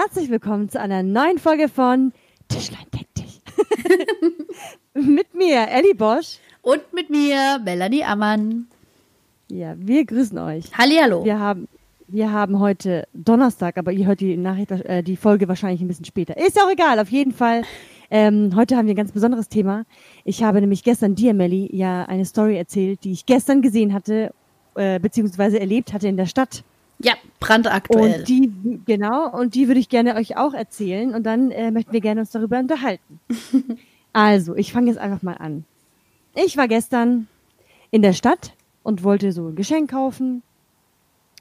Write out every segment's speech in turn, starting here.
Herzlich willkommen zu einer neuen Folge von Tischlein deck dich. mit mir, Ellie Bosch. Und mit mir, Melanie Ammann. Ja, wir grüßen euch. Hallihallo. Wir haben, wir haben heute Donnerstag, aber ihr hört die Nachricht, äh, die Folge wahrscheinlich ein bisschen später. Ist auch egal, auf jeden Fall. Ähm, heute haben wir ein ganz besonderes Thema. Ich habe nämlich gestern dir, Melly, ja eine Story erzählt, die ich gestern gesehen hatte, äh, beziehungsweise erlebt hatte in der Stadt. Ja, brandaktuell. Und die, genau, und die würde ich gerne euch auch erzählen und dann äh, möchten wir gerne uns darüber unterhalten. also, ich fange jetzt einfach mal an. Ich war gestern in der Stadt und wollte so ein Geschenk kaufen,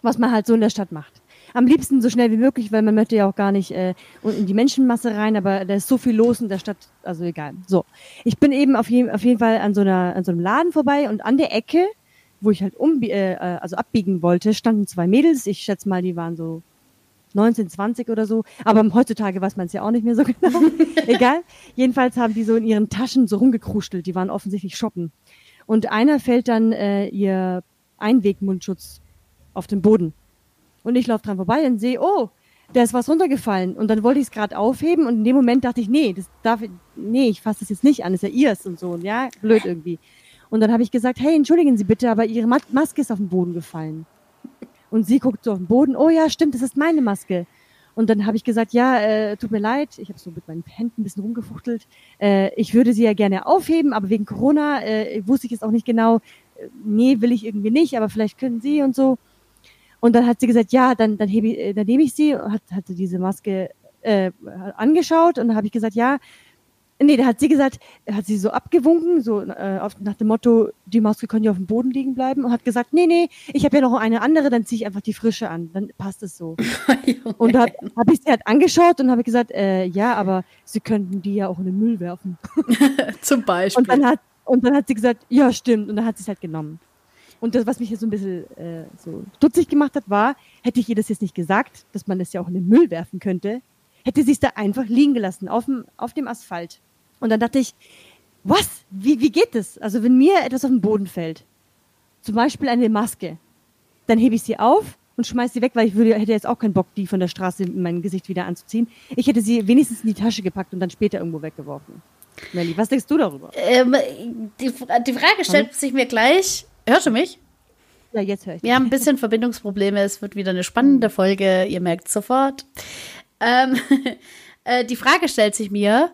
was man halt so in der Stadt macht. Am liebsten so schnell wie möglich, weil man möchte ja auch gar nicht äh, in die Menschenmasse rein, aber da ist so viel los in der Stadt, also egal. So, ich bin eben auf, je, auf jeden Fall an so, einer, an so einem Laden vorbei und an der Ecke wo ich halt um, äh, also abbiegen wollte, standen zwei Mädels. Ich schätze mal, die waren so 19, 20 oder so. Aber heutzutage weiß man es ja auch nicht mehr so genau. Egal. Jedenfalls haben die so in ihren Taschen so rumgekruschelt. Die waren offensichtlich shoppen. Und einer fällt dann äh, ihr Einwegmundschutz auf den Boden. Und ich laufe dran vorbei und sehe, oh, da ist was runtergefallen. Und dann wollte ich es gerade aufheben und in dem Moment dachte ich, nee, das darf ich, nee, ich fasse das jetzt nicht an, ist ja ihrs und so. Und ja, blöd irgendwie. Und dann habe ich gesagt, hey, entschuldigen Sie bitte, aber Ihre Maske ist auf den Boden gefallen. Und sie guckt so auf den Boden, oh ja, stimmt, das ist meine Maske. Und dann habe ich gesagt, ja, äh, tut mir leid, ich habe so mit meinen Händen ein bisschen rumgefuchtelt. Äh, ich würde sie ja gerne aufheben, aber wegen Corona äh, wusste ich jetzt auch nicht genau. Äh, nee, will ich irgendwie nicht, aber vielleicht können Sie und so. Und dann hat sie gesagt, ja, dann, dann, hebe äh, dann nehme ich sie, hat, hat sie diese Maske äh, angeschaut und dann habe ich gesagt, ja, Nee, da hat sie gesagt, hat sie so abgewunken, so äh, auf, nach dem Motto, die Maske kann ja auf dem Boden liegen bleiben und hat gesagt, nee, nee, ich habe ja noch eine andere, dann ziehe ich einfach die frische an, dann passt es so. und da habe ich sie halt angeschaut und habe gesagt, äh, ja, aber sie könnten die ja auch in den Müll werfen. Zum Beispiel. Und dann hat und dann hat sie gesagt, ja, stimmt, und dann hat sie es halt genommen. Und das, was mich jetzt so ein bisschen äh, so stutzig gemacht hat, war, hätte ich ihr das jetzt nicht gesagt, dass man das ja auch in den Müll werfen könnte, hätte sie es da einfach liegen gelassen, auf dem, auf dem Asphalt. Und dann dachte ich, was? Wie, wie geht das? Also wenn mir etwas auf den Boden fällt, zum Beispiel eine Maske, dann hebe ich sie auf und schmeiße sie weg, weil ich würde, hätte jetzt auch keinen Bock, die von der Straße in mein Gesicht wieder anzuziehen. Ich hätte sie wenigstens in die Tasche gepackt und dann später irgendwo weggeworfen. Melly, was denkst du darüber? Ähm, die, die Frage stellt sich mir gleich. Hörst du mich? Ja, jetzt höre ich. Wir haben ein bisschen Verbindungsprobleme. Es wird wieder eine spannende Folge. Ihr merkt sofort. Ähm, äh, die Frage stellt sich mir,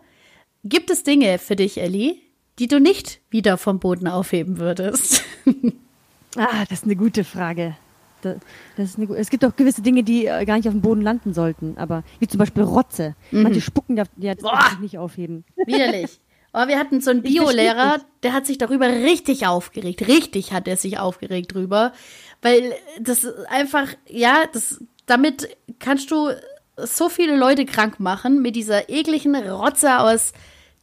Gibt es Dinge für dich, Ellie, die du nicht wieder vom Boden aufheben würdest? ah, das ist eine gute Frage. Das, das eine, es gibt auch gewisse Dinge, die äh, gar nicht auf dem Boden landen sollten, aber wie zum Beispiel Rotze. Mhm. Manche spucken, ja, das kann ich nicht aufheben. Widerlich. Aber wir hatten so einen Biolehrer, der hat sich darüber richtig aufgeregt. Richtig hat er sich aufgeregt drüber. Weil das einfach, ja, das, damit kannst du so viele Leute krank machen mit dieser ekligen Rotze aus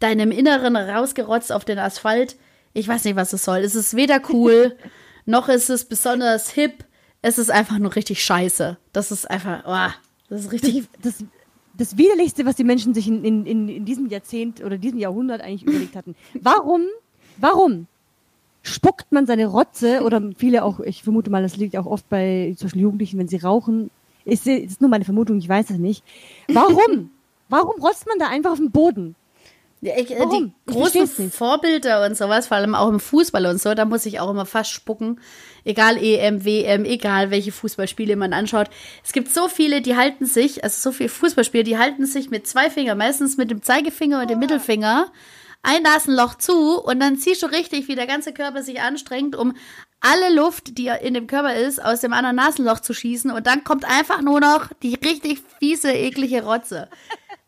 deinem Inneren rausgerotzt auf den Asphalt. Ich weiß nicht, was es soll. Es ist weder cool, noch ist es besonders hip. Es ist einfach nur richtig scheiße. Das ist einfach, oh, das ist richtig. Das, das, das Widerlichste, was die Menschen sich in, in, in diesem Jahrzehnt oder diesem Jahrhundert eigentlich überlegt hatten. Warum, warum spuckt man seine Rotze oder viele auch, ich vermute mal, das liegt auch oft bei zum Jugendlichen, wenn sie rauchen. Ist, ist nur meine Vermutung, ich weiß es nicht. Warum? warum rotzt man da einfach auf den Boden? Ich, äh, die großen Vorbilder und sowas, vor allem auch im Fußball und so, da muss ich auch immer fast spucken. Egal EM, WM, egal welche Fußballspiele man anschaut. Es gibt so viele, die halten sich, also so viele Fußballspieler, die halten sich mit zwei Fingern, meistens mit dem Zeigefinger und dem Mittelfinger, ein Nasenloch zu und dann siehst du richtig, wie der ganze Körper sich anstrengt, um alle Luft, die in dem Körper ist, aus dem anderen Nasenloch zu schießen und dann kommt einfach nur noch die richtig fiese, eklige Rotze.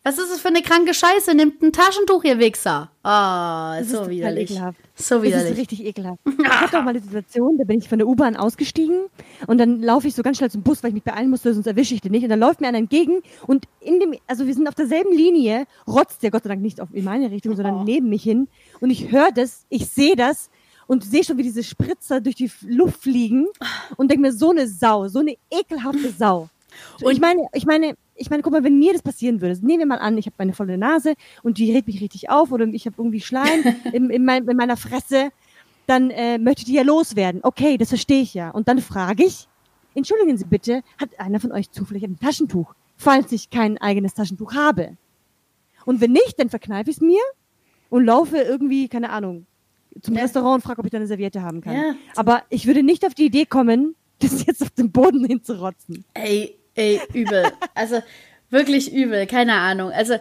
Was ist das für eine kranke Scheiße? Nimmt ein Taschentuch, ihr Wichser. Ah, oh, so widerlich. Ekelhaft. So widerlich. Das ist richtig ekelhaft. Ich hatte auch mal eine Situation, da bin ich von der U-Bahn ausgestiegen und dann laufe ich so ganz schnell zum Bus, weil ich mich beeilen musste, sonst erwische ich den nicht. Und dann läuft mir einer entgegen und in dem, also wir sind auf derselben Linie, rotzt der Gott sei Dank nicht auf in meine Richtung, sondern oh. neben mich hin. Und ich höre das, ich sehe das und sehe schon, wie diese Spritzer durch die Luft fliegen und denke mir, so eine Sau, so eine ekelhafte Sau. Und ich meine, ich meine, ich meine, guck mal, wenn mir das passieren würde, nehmen wir mal an, ich habe meine volle Nase und die regt mich richtig auf oder ich habe irgendwie Schleim in, in, mein, in, meiner Fresse, dann äh, möchte die ja loswerden. Okay, das verstehe ich ja. Und dann frage ich, entschuldigen Sie bitte, hat einer von euch zufällig ein Taschentuch? falls ich kein eigenes Taschentuch habe. Und wenn nicht, dann verkneife ich es mir und laufe irgendwie, keine Ahnung, zum ja. Restaurant und frage, ob ich da eine Serviette haben kann. Ja. Aber ich würde nicht auf die Idee kommen, das jetzt auf den Boden hinzurotzen. Ey, ey, übel. Also wirklich übel, keine Ahnung. Also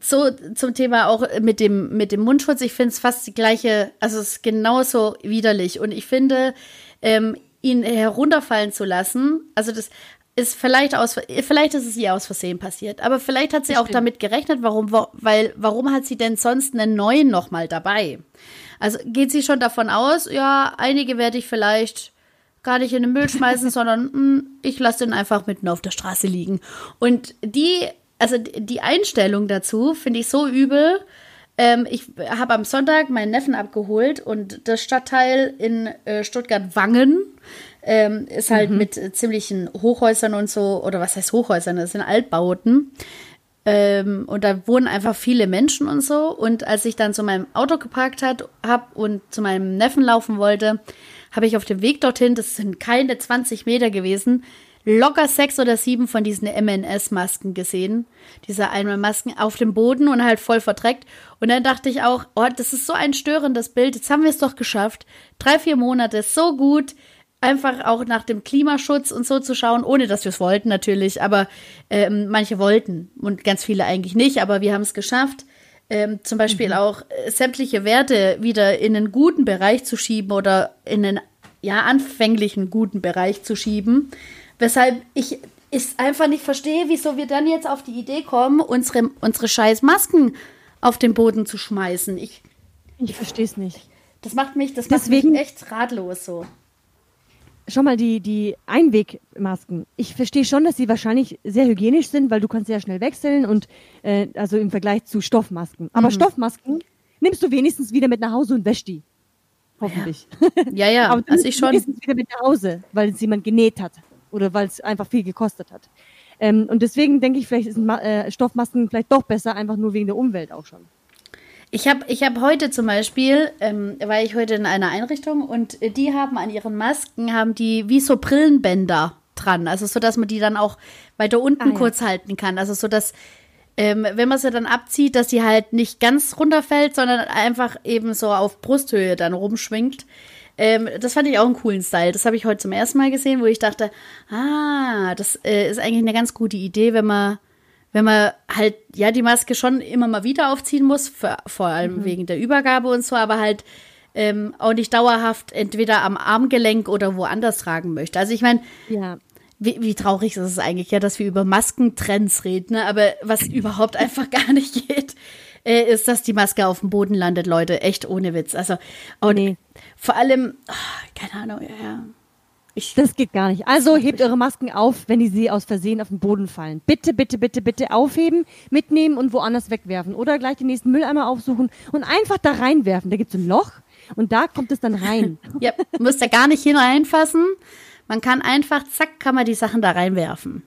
so zum Thema auch mit dem mit dem Mundschutz, ich finde es fast die gleiche, also es ist genauso widerlich und ich finde ähm, ihn herunterfallen zu lassen, also das ist vielleicht aus, vielleicht ist es ihr aus Versehen passiert, aber vielleicht hat sie auch damit gerechnet, warum, weil, warum hat sie denn sonst einen neuen nochmal dabei? Also geht sie schon davon aus, ja, einige werde ich vielleicht gar nicht in den Müll schmeißen, sondern mh, hm, ich lasse den einfach mitten auf der Straße liegen. Und die, also die Einstellung dazu finde ich so übel. Ähm, ich habe am Sonntag meinen Neffen abgeholt und das Stadtteil in äh, Stuttgart-Wangen ähm, ist halt mhm. mit ziemlichen Hochhäusern und so, oder was heißt Hochhäusern? Das sind Altbauten. Ähm, und da wohnen einfach viele Menschen und so. Und als ich dann zu meinem Auto geparkt habe und zu meinem Neffen laufen wollte, habe ich auf dem Weg dorthin, das sind keine 20 Meter gewesen, locker sechs oder sieben von diesen MNS-Masken gesehen. Diese Einmalmasken auf dem Boden und halt voll verdreckt. Und dann dachte ich auch, oh, das ist so ein störendes Bild. Jetzt haben wir es doch geschafft. Drei, vier Monate, so gut einfach auch nach dem Klimaschutz und so zu schauen, ohne dass wir es wollten natürlich, aber ähm, manche wollten und ganz viele eigentlich nicht, aber wir haben es geschafft, ähm, zum Beispiel mhm. auch äh, sämtliche Werte wieder in einen guten Bereich zu schieben oder in einen ja anfänglichen guten Bereich zu schieben, weshalb ich es einfach nicht verstehe, wieso wir dann jetzt auf die Idee kommen, unsere, unsere scheiß Masken auf den Boden zu schmeißen. Ich, ich verstehe es nicht. Das macht mich, das Deswegen, macht mich echt ratlos so schon mal die, die Einwegmasken. Ich verstehe schon, dass sie wahrscheinlich sehr hygienisch sind, weil du kannst sehr schnell wechseln und äh, also im Vergleich zu Stoffmasken. Aber mhm. Stoffmasken nimmst du wenigstens wieder mit nach Hause und wäschst die. Hoffentlich. Ja, ja, ja Aber du also ich schon. Wenigstens wieder mit nach Hause, weil es jemand genäht hat oder weil es einfach viel gekostet hat. Ähm, und deswegen denke ich, vielleicht sind äh, Stoffmasken vielleicht doch besser, einfach nur wegen der Umwelt auch schon. Ich habe ich hab heute zum Beispiel, ähm, war ich heute in einer Einrichtung und die haben an ihren Masken, haben die wie so Brillenbänder dran. Also so, dass man die dann auch weiter unten ah, ja. kurz halten kann. Also so, dass ähm, wenn man sie dann abzieht, dass sie halt nicht ganz runterfällt, sondern einfach eben so auf Brusthöhe dann rumschwingt. Ähm, das fand ich auch einen coolen Style. Das habe ich heute zum ersten Mal gesehen, wo ich dachte, ah, das äh, ist eigentlich eine ganz gute Idee, wenn man wenn man halt, ja, die Maske schon immer mal wieder aufziehen muss, für, vor allem mhm. wegen der Übergabe und so, aber halt ähm, auch nicht dauerhaft entweder am Armgelenk oder woanders tragen möchte. Also ich meine, ja. wie, wie traurig ist es eigentlich, ja, dass wir über Maskentrends reden, ne? aber was überhaupt einfach gar nicht geht, äh, ist, dass die Maske auf dem Boden landet, Leute. Echt ohne Witz. Also, und nee. vor allem, oh, keine Ahnung, ja, ja. Ich, das geht gar nicht. Also hebt eure Masken auf, wenn die sie aus Versehen auf den Boden fallen. Bitte, bitte, bitte, bitte aufheben, mitnehmen und woanders wegwerfen. Oder gleich den nächsten Mülleimer aufsuchen und einfach da reinwerfen. Da gibt es ein Loch und da kommt es dann rein. ja, müsst ihr gar nicht hineinfassen. Man kann einfach, zack, kann man die Sachen da reinwerfen.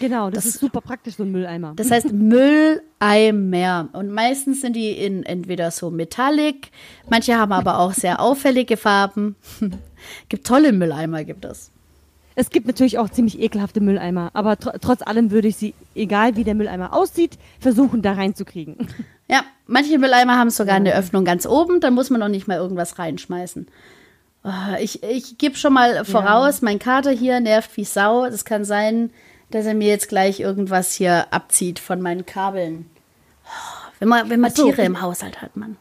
Genau, das, das, ist super praktisch, so ein Mülleimer. Das heißt Mülleimer. Und meistens sind die in entweder so metallic, manche haben aber auch sehr auffällige Farben. gibt tolle Mülleimer, gibt es. Es gibt natürlich auch ziemlich ekelhafte Mülleimer, aber tr trotz allem würde ich sie, egal wie der Mülleimer aussieht, versuchen da reinzukriegen. Ja, manche Mülleimer haben sogar eine Öffnung ganz oben, dann muss man noch nicht mal irgendwas reinschmeißen. Oh, ich ich gebe schon mal voraus, ja. mein Kater hier nervt wie Sau. Es kann sein, dass er mir jetzt gleich irgendwas hier abzieht von meinen Kabeln. Wenn man, wenn man so, Tiere im Haushalt hat, man.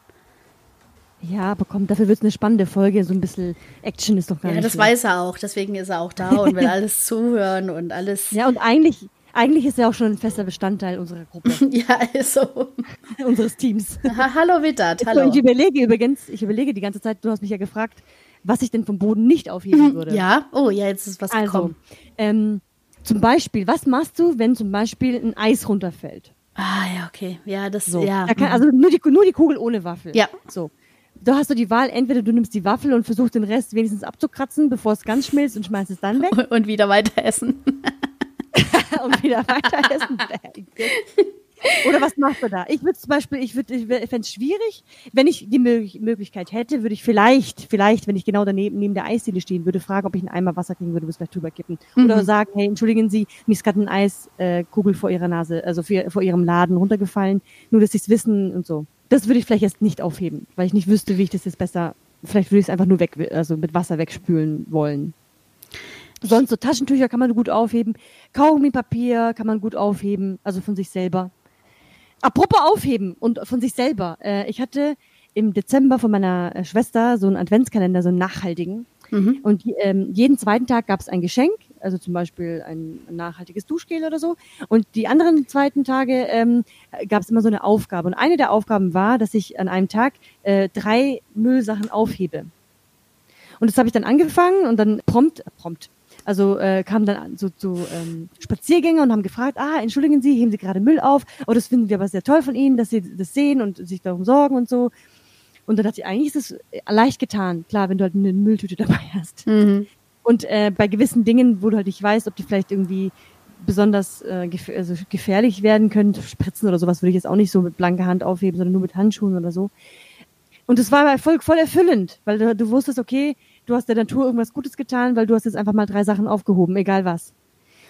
Ja, aber komm, dafür wird es eine spannende Folge. So ein bisschen Action ist doch gar ja, nicht. Ja, das schlecht. weiß er auch. Deswegen ist er auch da und will alles zuhören und alles. Ja, und eigentlich, eigentlich ist er auch schon ein fester Bestandteil unserer Gruppe. ja, ist so. Unseres Teams. Ha, hallo Wittert, hallo. So, ich überlege übrigens, ich überlege die ganze Zeit, du hast mich ja gefragt, was ich denn vom Boden nicht aufheben würde. Ja, oh ja, jetzt ist was also, gekommen. Ähm, zum Beispiel, was machst du, wenn zum Beispiel ein Eis runterfällt? Ah ja, okay. Ja, das so. ja. Da kann, also nur die, nur die Kugel ohne Waffel. Ja. So da hast du die Wahl, entweder du nimmst die Waffel und versuchst den Rest wenigstens abzukratzen, bevor es ganz schmilzt und schmeißt es dann weg. Und wieder weiter essen. und wieder weiter essen. Was machst du da? Ich würde zum Beispiel, ich würde, ich fände es schwierig, wenn ich die Möglichkeit hätte, würde ich vielleicht, vielleicht, wenn ich genau daneben neben der Eisdiele stehen würde, fragen, ob ich einen Eimer Wasser kriegen würde, bis vielleicht drüber kippen. Mhm. Oder sagen, hey, entschuldigen Sie, mir ist gerade ein Eiskugel vor Ihrer Nase, also vor, vor Ihrem Laden runtergefallen, nur dass Sie es wissen und so. Das würde ich vielleicht jetzt nicht aufheben, weil ich nicht wüsste, wie ich das jetzt besser, vielleicht würde ich es einfach nur weg, also mit Wasser wegspülen wollen. Sonst so Taschentücher kann man gut aufheben. Kaugummipapier kann man gut aufheben, also von sich selber. Apropos aufheben und von sich selber. Äh, ich hatte im Dezember von meiner äh, Schwester so einen Adventskalender, so einen nachhaltigen. Mhm. Und ähm, jeden zweiten Tag gab es ein Geschenk, also zum Beispiel ein, ein nachhaltiges Duschgel oder so. Und die anderen zweiten Tage ähm, gab es immer so eine Aufgabe. Und eine der Aufgaben war, dass ich an einem Tag äh, drei Müllsachen aufhebe. Und das habe ich dann angefangen und dann prompt, prompt, also äh, kamen dann so, so ähm, Spaziergänger und haben gefragt, ah, entschuldigen Sie, heben Sie gerade Müll auf? Oh, das finden wir aber sehr toll von Ihnen, dass Sie das sehen und sich darum sorgen und so. Und dann dachte ich, eigentlich ist es leicht getan, klar, wenn du halt eine Mülltüte dabei hast. Mhm. Und äh, bei gewissen Dingen, wo du halt nicht weißt, ob die vielleicht irgendwie besonders äh, gef also gefährlich werden können, Spritzen oder sowas würde ich jetzt auch nicht so mit blanker Hand aufheben, sondern nur mit Handschuhen oder so. Und das war voll, voll erfüllend, weil du, du wusstest, okay, du hast der Natur irgendwas Gutes getan, weil du hast jetzt einfach mal drei Sachen aufgehoben, egal was.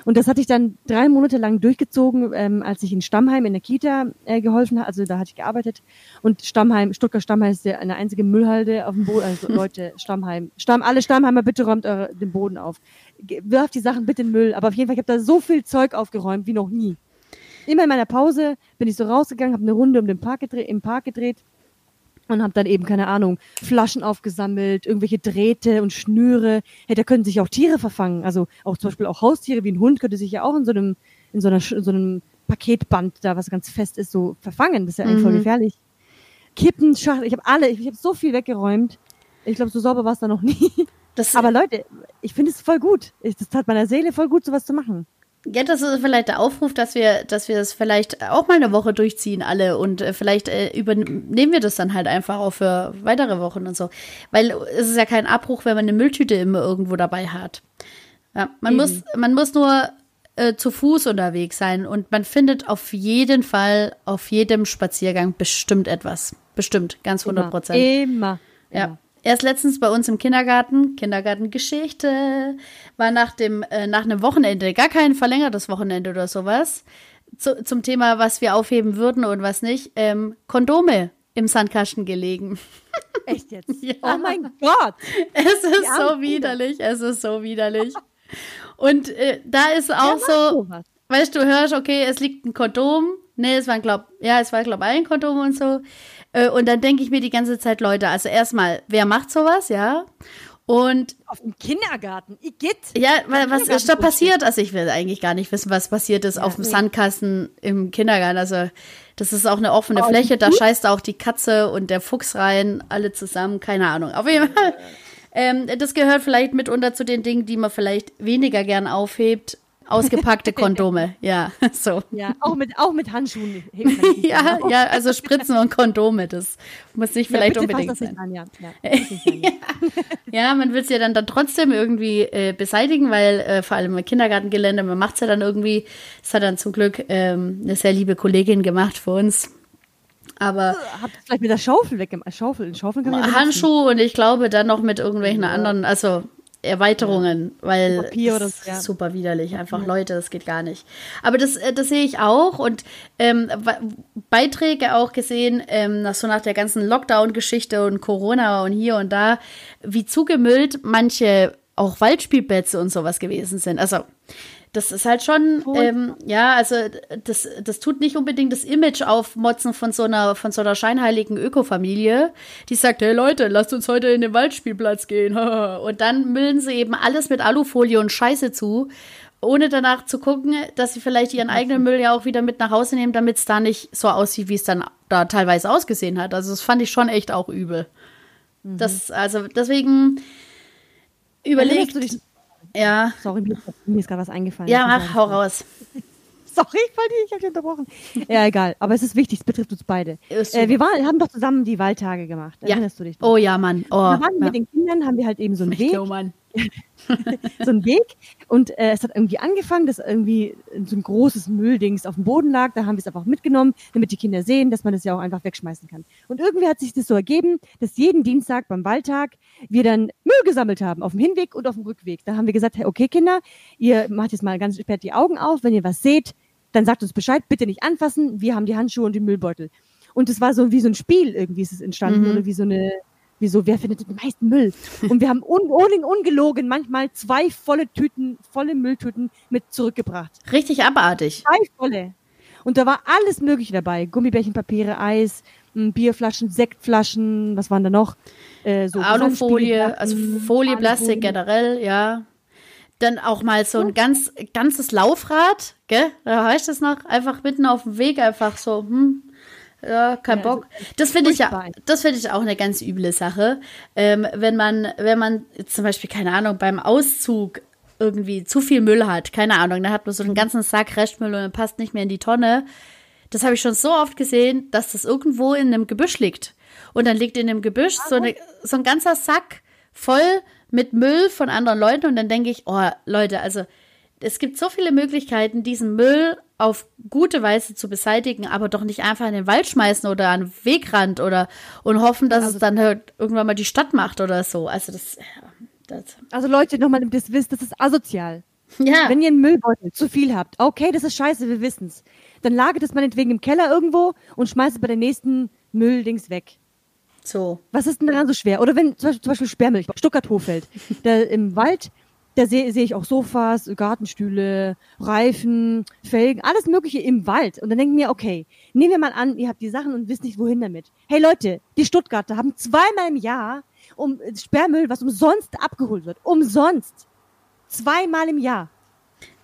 Und das hatte ich dann drei Monate lang durchgezogen, ähm, als ich in Stammheim in der Kita äh, geholfen habe. Also da hatte ich gearbeitet. Und Stammheim, Stuttgart Stammheim ist der, eine einzige Müllhalde auf dem Boden. Also Leute, Stammheim. Stamm, alle Stammheimer, bitte räumt eure, den Boden auf. Wirft die Sachen bitte in Müll. Aber auf jeden Fall, ich habe da so viel Zeug aufgeräumt wie noch nie. Immer in meiner Pause bin ich so rausgegangen, habe eine Runde um den Park gedreht, im Park gedreht und habe dann eben, keine Ahnung, Flaschen aufgesammelt, irgendwelche Drähte und Schnüre. Hey, da können sich auch Tiere verfangen. Also auch zum Beispiel auch Haustiere wie ein Hund könnte sich ja auch in so einem, in so, einer, in so einem Paketband da, was ganz fest ist, so verfangen. Das ist ja eigentlich mhm. voll gefährlich. Kippen, Schachtel, ich habe alle, ich, ich habe so viel weggeräumt. Ich glaube, so sauber war es da noch nie. Das Aber Leute, ich finde es voll gut. Ich, das tat meiner Seele voll gut, sowas zu machen. Ja, das ist vielleicht der Aufruf, dass wir, dass wir das vielleicht auch mal eine Woche durchziehen alle und äh, vielleicht äh, übernehmen wir das dann halt einfach auch für weitere Wochen und so. Weil es ist ja kein Abbruch, wenn man eine Mülltüte immer irgendwo dabei hat. Ja, man mhm. muss, man muss nur äh, zu Fuß unterwegs sein und man findet auf jeden Fall auf jedem Spaziergang bestimmt etwas. Bestimmt, ganz 100 Prozent. Immer. Immer. Ja. Erst letztens bei uns im Kindergarten, Kindergartengeschichte, war nach dem, äh, nach einem Wochenende, gar kein verlängertes Wochenende oder sowas, zu, zum Thema, was wir aufheben würden und was nicht, ähm, Kondome im Sandkasten gelegen. Echt jetzt? ja. Oh mein Gott! Es ist so widerlich, es ist so widerlich. Und äh, da ist auch so, weißt du, hörst, okay, es liegt ein Kondom. Nee, es war, glaub, ja, es war, glaub, ein Kondom und so. Äh, und dann denke ich mir die ganze Zeit, Leute, also erstmal, wer macht sowas, ja? Und auf dem Kindergarten, ich geht. Ja, was ist da passiert? Also ich will eigentlich gar nicht wissen, was passiert ist ja, auf dem nee. Sandkasten im Kindergarten. Also das ist auch eine offene oh, Fläche, da scheißt auch die Katze und der Fuchs rein, alle zusammen, keine Ahnung. Auf jeden Fall. Ähm, das gehört vielleicht mitunter zu den Dingen, die man vielleicht weniger gern aufhebt, Ausgepackte Kondome, ja, so. Ja, auch mit, auch mit Handschuhen. ja, ja, also Spritzen und Kondome, das muss nicht vielleicht ja, unbedingt sein. An, ja. Ja, ja. man will es ja dann, dann trotzdem irgendwie äh, beseitigen, weil äh, vor allem im Kindergartengelände, man macht es ja dann irgendwie, es hat dann zum Glück ähm, eine sehr liebe Kollegin gemacht für uns. Aber äh, habt ihr vielleicht mit der Schaufel weggemacht? Schaufel, Schaufel kann man Handschuh und ich glaube dann noch mit irgendwelchen anderen, also Erweiterungen, weil Papier oder so, ja. super widerlich. Einfach ja. Leute, das geht gar nicht. Aber das, äh, das sehe ich auch und ähm, Beiträge auch gesehen, ähm, nach, so nach der ganzen Lockdown-Geschichte und Corona und hier und da, wie zugemüllt manche auch Waldspielplätze und sowas gewesen sind. Also das ist halt schon, ähm, ja, also das, das tut nicht unbedingt das Image aufmotzen von so einer, von so einer scheinheiligen Ökofamilie, die sagt, hey Leute, lasst uns heute in den Waldspielplatz gehen. Und dann müllen sie eben alles mit Alufolie und Scheiße zu, ohne danach zu gucken, dass sie vielleicht ihren eigenen Müll ja auch wieder mit nach Hause nehmen, damit es da nicht so aussieht, wie es dann da teilweise ausgesehen hat. Also das fand ich schon echt auch übel. Mhm. Das, also deswegen überlegt. Ja. Sorry, mir, mir ist gerade was eingefallen. Ja, mach, hau raus. Sorry, ich habe dich unterbrochen. Ja, egal. Aber es ist wichtig, es betrifft uns beide. Äh, wir waren, haben doch zusammen die Waldtage gemacht. Erinnerst ja. du dich? Oh ja, Mann. Oh, da waren ja. mit den Kindern, haben wir halt eben so einen Weg. Oh, Mann. so ein Weg. Und äh, es hat irgendwie angefangen, dass irgendwie so ein großes Mülldings auf dem Boden lag. Da haben wir es einfach mitgenommen, damit die Kinder sehen, dass man das ja auch einfach wegschmeißen kann. Und irgendwie hat sich das so ergeben, dass jeden Dienstag beim Waldtag wir dann Müll gesammelt haben, auf dem Hinweg und auf dem Rückweg. Da haben wir gesagt, hey, okay Kinder, ihr macht jetzt mal ganz sperrt die Augen auf, wenn ihr was seht, dann sagt uns Bescheid, bitte nicht anfassen, wir haben die Handschuhe und die Müllbeutel. Und es war so wie so ein Spiel irgendwie ist es entstanden mhm. oder wie so eine Wieso, wer findet den meisten Müll? Und wir haben un, un, ungelogen manchmal zwei volle Tüten, volle Mülltüten mit zurückgebracht. Richtig abartig. Zwei volle. Und da war alles Mögliche dabei. Gummibärchen, Papiere, Eis, Bierflaschen, Sektflaschen, was waren da noch? Äh, so Alufolie, also Folie, Plastik generell, ja. Dann auch mal so ein ganz, ganzes Laufrad, gell? Da heißt das noch, einfach mitten auf dem Weg einfach so, hm, ja, kein ja, Bock. Also, das finde ich ja, das finde ich auch eine ganz üble Sache. Ähm, wenn man, wenn man zum Beispiel, keine Ahnung, beim Auszug irgendwie zu viel Müll hat, keine Ahnung, dann hat man so einen ganzen Sack Restmüll und dann passt nicht mehr in die Tonne. Das habe ich schon so oft gesehen, dass das irgendwo in einem Gebüsch liegt. Und dann liegt in dem Gebüsch so, eine, so ein ganzer Sack voll mit Müll von anderen Leuten und dann denke ich, oh Leute, also es gibt so viele Möglichkeiten, diesen Müll auf gute Weise zu beseitigen, aber doch nicht einfach in den Wald schmeißen oder an den Wegrand oder und hoffen, dass also, es dann halt irgendwann mal die Stadt macht oder so. Also das. das. Also Leute, nochmal, das wisst, das ist asozial. Ja. Wenn ihr einen Müllbeutel zu viel habt, okay, das ist scheiße, wir wissen's. Dann lagert es meinetwegen im Keller irgendwo und schmeißt es bei der nächsten Mülldings weg. So. Was ist denn daran so schwer? Oder wenn zum Beispiel, zum Beispiel Sperrmilch, Stuttgart-Hofeld, da im Wald da sehe seh ich auch Sofas, Gartenstühle, Reifen, Felgen, alles Mögliche im Wald. Und dann denke ich mir, okay, nehmen wir mal an, ihr habt die Sachen und wisst nicht, wohin damit. Hey Leute, die Stuttgarter haben zweimal im Jahr um Sperrmüll, was umsonst abgeholt wird. Umsonst. Zweimal im Jahr.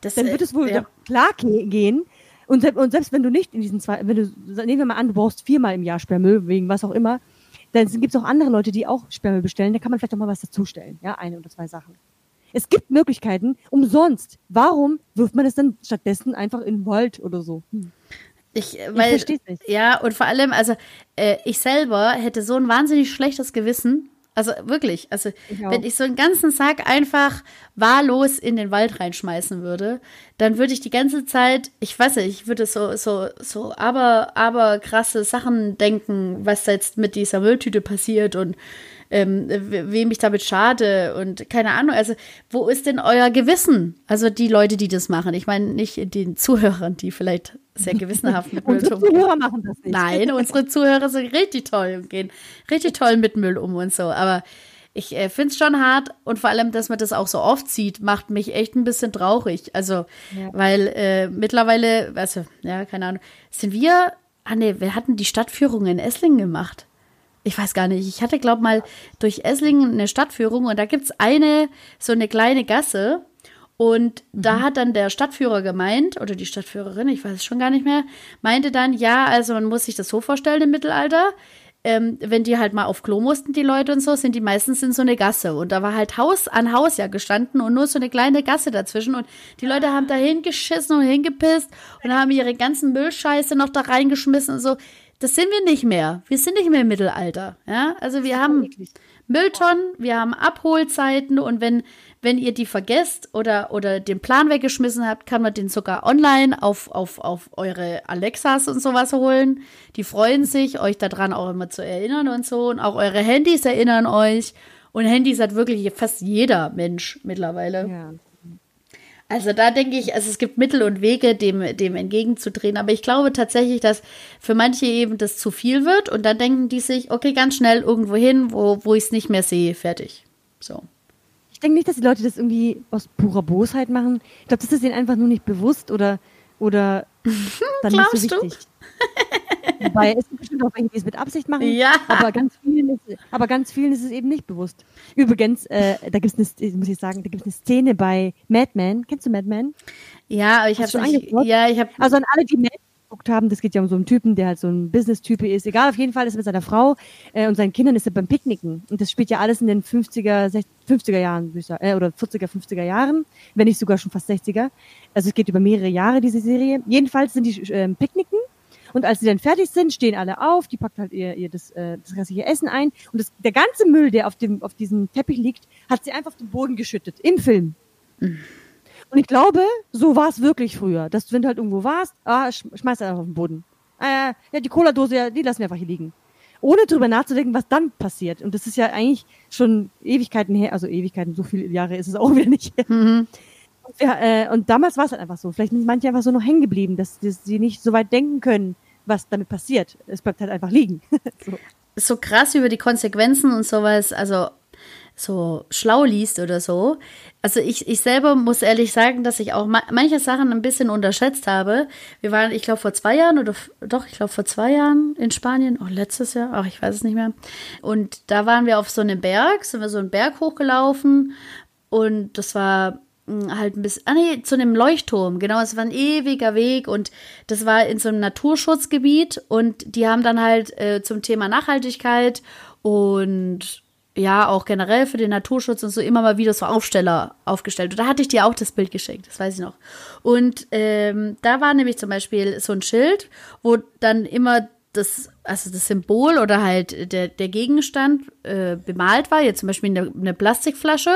Das, dann wird es wohl ja. klar gehen. Und, und, selbst wenn du nicht in diesen zwei, wenn du, nehmen wir mal an, du brauchst viermal im Jahr Sperrmüll, wegen was auch immer, dann gibt es auch andere Leute, die auch Sperrmüll bestellen. Da kann man vielleicht auch mal was dazustellen. Ja, eine oder zwei Sachen. Es gibt Möglichkeiten umsonst. Warum wirft man es dann stattdessen einfach in den Wald oder so? Hm. Ich, weil, ich nicht. Ja, und vor allem, also äh, ich selber hätte so ein wahnsinnig schlechtes Gewissen. Also wirklich, also ich wenn ich so einen ganzen Sack einfach wahllos in den Wald reinschmeißen würde, dann würde ich die ganze Zeit, ich weiß nicht, ich würde so so so aber aber krasse Sachen denken, was jetzt mit dieser Mülltüte passiert und ähm, wem ich damit schade und keine Ahnung. Also, wo ist denn euer Gewissen? Also die Leute, die das machen. Ich meine nicht den Zuhörern, die vielleicht sehr gewissenhaft mit Müll umgehen. Zuhörer machen das nicht. Nein, unsere Zuhörer sind richtig toll und gehen richtig toll mit Müll um und so. Aber ich äh, finde es schon hart und vor allem, dass man das auch so oft sieht, macht mich echt ein bisschen traurig. Also, ja. weil äh, mittlerweile, also, ja, keine Ahnung, sind wir, ah ne, wir hatten die Stadtführung in Esslingen gemacht ich weiß gar nicht, ich hatte, glaube mal durch Esslingen eine Stadtführung und da gibt es eine, so eine kleine Gasse. Und mhm. da hat dann der Stadtführer gemeint, oder die Stadtführerin, ich weiß es schon gar nicht mehr, meinte dann, ja, also man muss sich das so vorstellen im Mittelalter. Ähm, wenn die halt mal auf Klo mussten, die Leute und so, sind die meistens in so eine Gasse. Und da war halt Haus an Haus ja gestanden und nur so eine kleine Gasse dazwischen. Und die Leute haben da hingeschissen und hingepisst und haben ihre ganzen Müllscheiße noch da reingeschmissen und so. Das sind wir nicht mehr. Wir sind nicht mehr im Mittelalter. Ja, also wir haben Mülltonnen, wir haben Abholzeiten und wenn, wenn ihr die vergesst oder, oder den Plan weggeschmissen habt, kann man den sogar online auf, auf, auf eure Alexas und sowas holen. Die freuen sich, euch daran auch immer zu erinnern und so. Und auch eure Handys erinnern euch. Und Handys hat wirklich fast jeder Mensch mittlerweile. Ja. Also da denke ich, also es gibt Mittel und Wege, dem, dem entgegenzudrehen. Aber ich glaube tatsächlich, dass für manche eben das zu viel wird und dann denken die sich, okay, ganz schnell irgendwo hin, wo, wo ich es nicht mehr sehe, fertig. So. Ich denke nicht, dass die Leute das irgendwie aus purer Bosheit machen. Ich glaube, das ist ihnen einfach nur nicht bewusst oder, oder dann nicht so wichtig. Wobei es bestimmt auch welche, die es mit Absicht machen. Ja. Aber ganz vielen ist, aber ganz vielen ist es eben nicht bewusst. Übrigens, äh, da gibt es eine, muss ich sagen, da gibt es eine Szene bei Mad Men. Kennst du Mad Men? Ja, ich habe. Ja, ich habe. Also an alle, die Mad geguckt haben, das geht ja um so einen Typen, der halt so ein Business-Typ ist. Egal, auf jeden Fall ist er mit seiner Frau äh, und seinen Kindern ist er beim Picknicken. Und das spielt ja alles in den 50er, 60, 50er Jahren, äh, oder 40er, 50er Jahren, wenn nicht sogar schon fast 60er. Also es geht über mehrere Jahre, diese Serie. Jedenfalls sind die äh, Picknicken Und als sie dann fertig sind, stehen alle auf, die packt halt ihr, ihr das, äh, das restliche Essen ein. Und das, der ganze Müll, der auf dem, auf diesem Teppich liegt, hat sie einfach auf den Boden geschüttet. Im Film. Mhm. Und ich glaube, so war es wirklich früher. Dass du, wenn du halt irgendwo warst, ah, schmeißt einfach auf den Boden. Ah, ja, die Cola-Dose, ja, die lassen wir einfach hier liegen. Ohne drüber nachzudenken, was dann passiert. Und das ist ja eigentlich schon Ewigkeiten her, also Ewigkeiten, so viele Jahre ist es auch wieder nicht. Mhm. Ja, äh, und damals war es halt einfach so. Vielleicht sind manche einfach so noch hängen geblieben, dass, dass sie nicht so weit denken können, was damit passiert. Es bleibt halt einfach liegen. so. so krass über die Konsequenzen und sowas, also so schlau liest oder so. Also ich, ich selber muss ehrlich sagen, dass ich auch ma manche Sachen ein bisschen unterschätzt habe. Wir waren, ich glaube, vor zwei Jahren oder doch, ich glaube, vor zwei Jahren in Spanien, oh, letztes Jahr, ach, ich weiß es nicht mehr. Und da waren wir auf so einem Berg, sind wir so einen Berg hochgelaufen und das war hm, halt ein bisschen, ah nee, zu einem Leuchtturm, genau, es war ein ewiger Weg und das war in so einem Naturschutzgebiet und die haben dann halt äh, zum Thema Nachhaltigkeit und ja, auch generell für den Naturschutz und so immer mal wieder so Aufsteller aufgestellt. Und da hatte ich dir auch das Bild geschickt, das weiß ich noch. Und ähm, da war nämlich zum Beispiel so ein Schild, wo dann immer das, also das Symbol oder halt der, der Gegenstand äh, bemalt war, jetzt zum Beispiel eine, eine Plastikflasche.